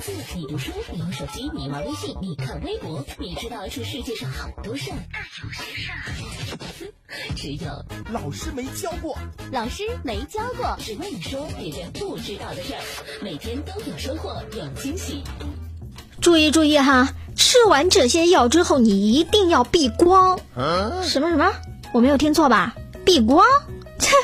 字，你读书，你用手机，你玩微信，你看微博，你知道这世界上好多事儿，但有些事儿，只有老师没教过。老师没教过，只为你说别人不知道的事儿，每天都有收获，有惊喜。注意注意哈！吃完这些药之后，你一定要避光。什么什么？我没有听错吧？避光？切，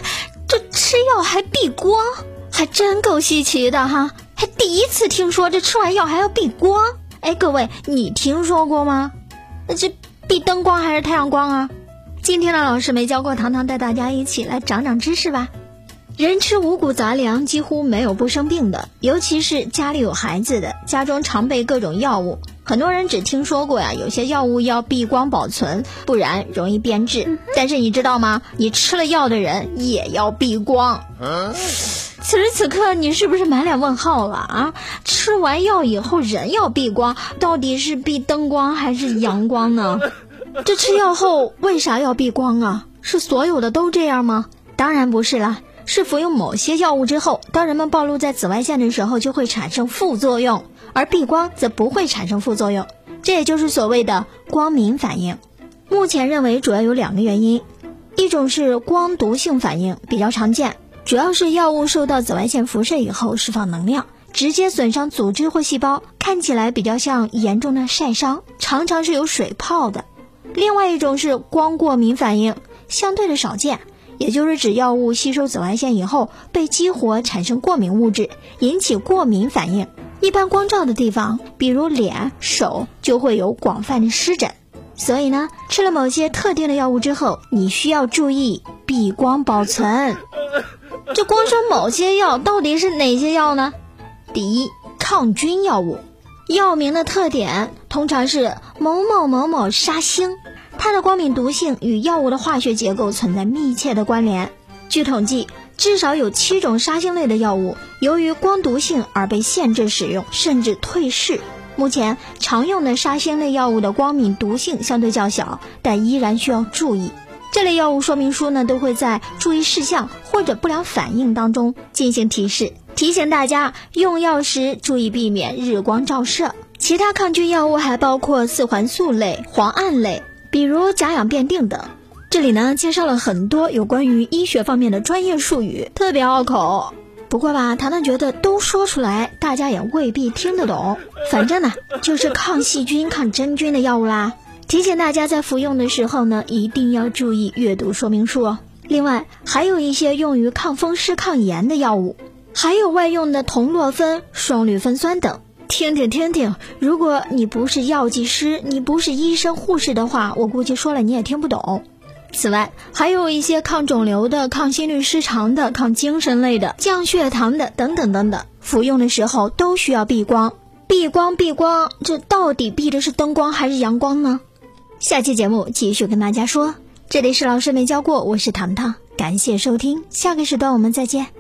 这吃药还避光，还真够稀奇的哈！还第一次听说这吃完药还要避光。哎，各位，你听说过吗？那这避灯光还是太阳光啊？今天的老师没教过，糖糖带大家一起来长长知识吧。人吃五谷杂粮几乎没有不生病的，尤其是家里有孩子的，家中常备各种药物。很多人只听说过呀，有些药物要避光保存，不然容易变质。但是你知道吗？你吃了药的人也要避光。此时此刻，你是不是满脸问号了啊？吃完药以后人要避光，到底是避灯光还是阳光呢？这吃药后为啥要避光啊？是所有的都这样吗？当然不是啦。是服用某些药物之后，当人们暴露在紫外线的时候，就会产生副作用，而避光则不会产生副作用，这也就是所谓的光敏反应。目前认为主要有两个原因，一种是光毒性反应，比较常见，主要是药物受到紫外线辐射以后释放能量，直接损伤组织或细胞，看起来比较像严重的晒伤，常常是有水泡的。另外一种是光过敏反应，相对的少见。也就是指药物吸收紫外线以后被激活，产生过敏物质，引起过敏反应。一般光照的地方，比如脸、手，就会有广泛的湿疹。所以呢，吃了某些特定的药物之后，你需要注意避光保存。这光说某些药，到底是哪些药呢？第一，抗菌药物，药名的特点通常是某某某某杀星。它的光敏毒性与药物的化学结构存在密切的关联。据统计，至少有七种杀星类的药物由于光毒性而被限制使用，甚至退市。目前常用的杀星类药物的光敏毒性相对较小，但依然需要注意。这类药物说明书呢，都会在注意事项或者不良反应当中进行提示，提醒大家用药时注意避免日光照射。其他抗菌药物还包括四环素类、磺胺类。比如甲氧辩定等，这里呢介绍了很多有关于医学方面的专业术语，特别拗口。不过吧，糖糖觉得都说出来，大家也未必听得懂。反正呢，就是抗细菌、抗真菌的药物啦。提醒大家在服用的时候呢，一定要注意阅读说明书哦。另外，还有一些用于抗风湿、抗炎的药物，还有外用的酮洛芬、双氯芬酸等。听听听听，如果你不是药剂师，你不是医生护士的话，我估计说了你也听不懂。此外，还有一些抗肿瘤的、抗心律失常的、抗精神类的、降血糖的等等等等，服用的时候都需要避光。避光避光，这到底避的是灯光还是阳光呢？下期节目继续跟大家说。这里是老师没教过，我是糖糖，感谢收听，下个时段我们再见。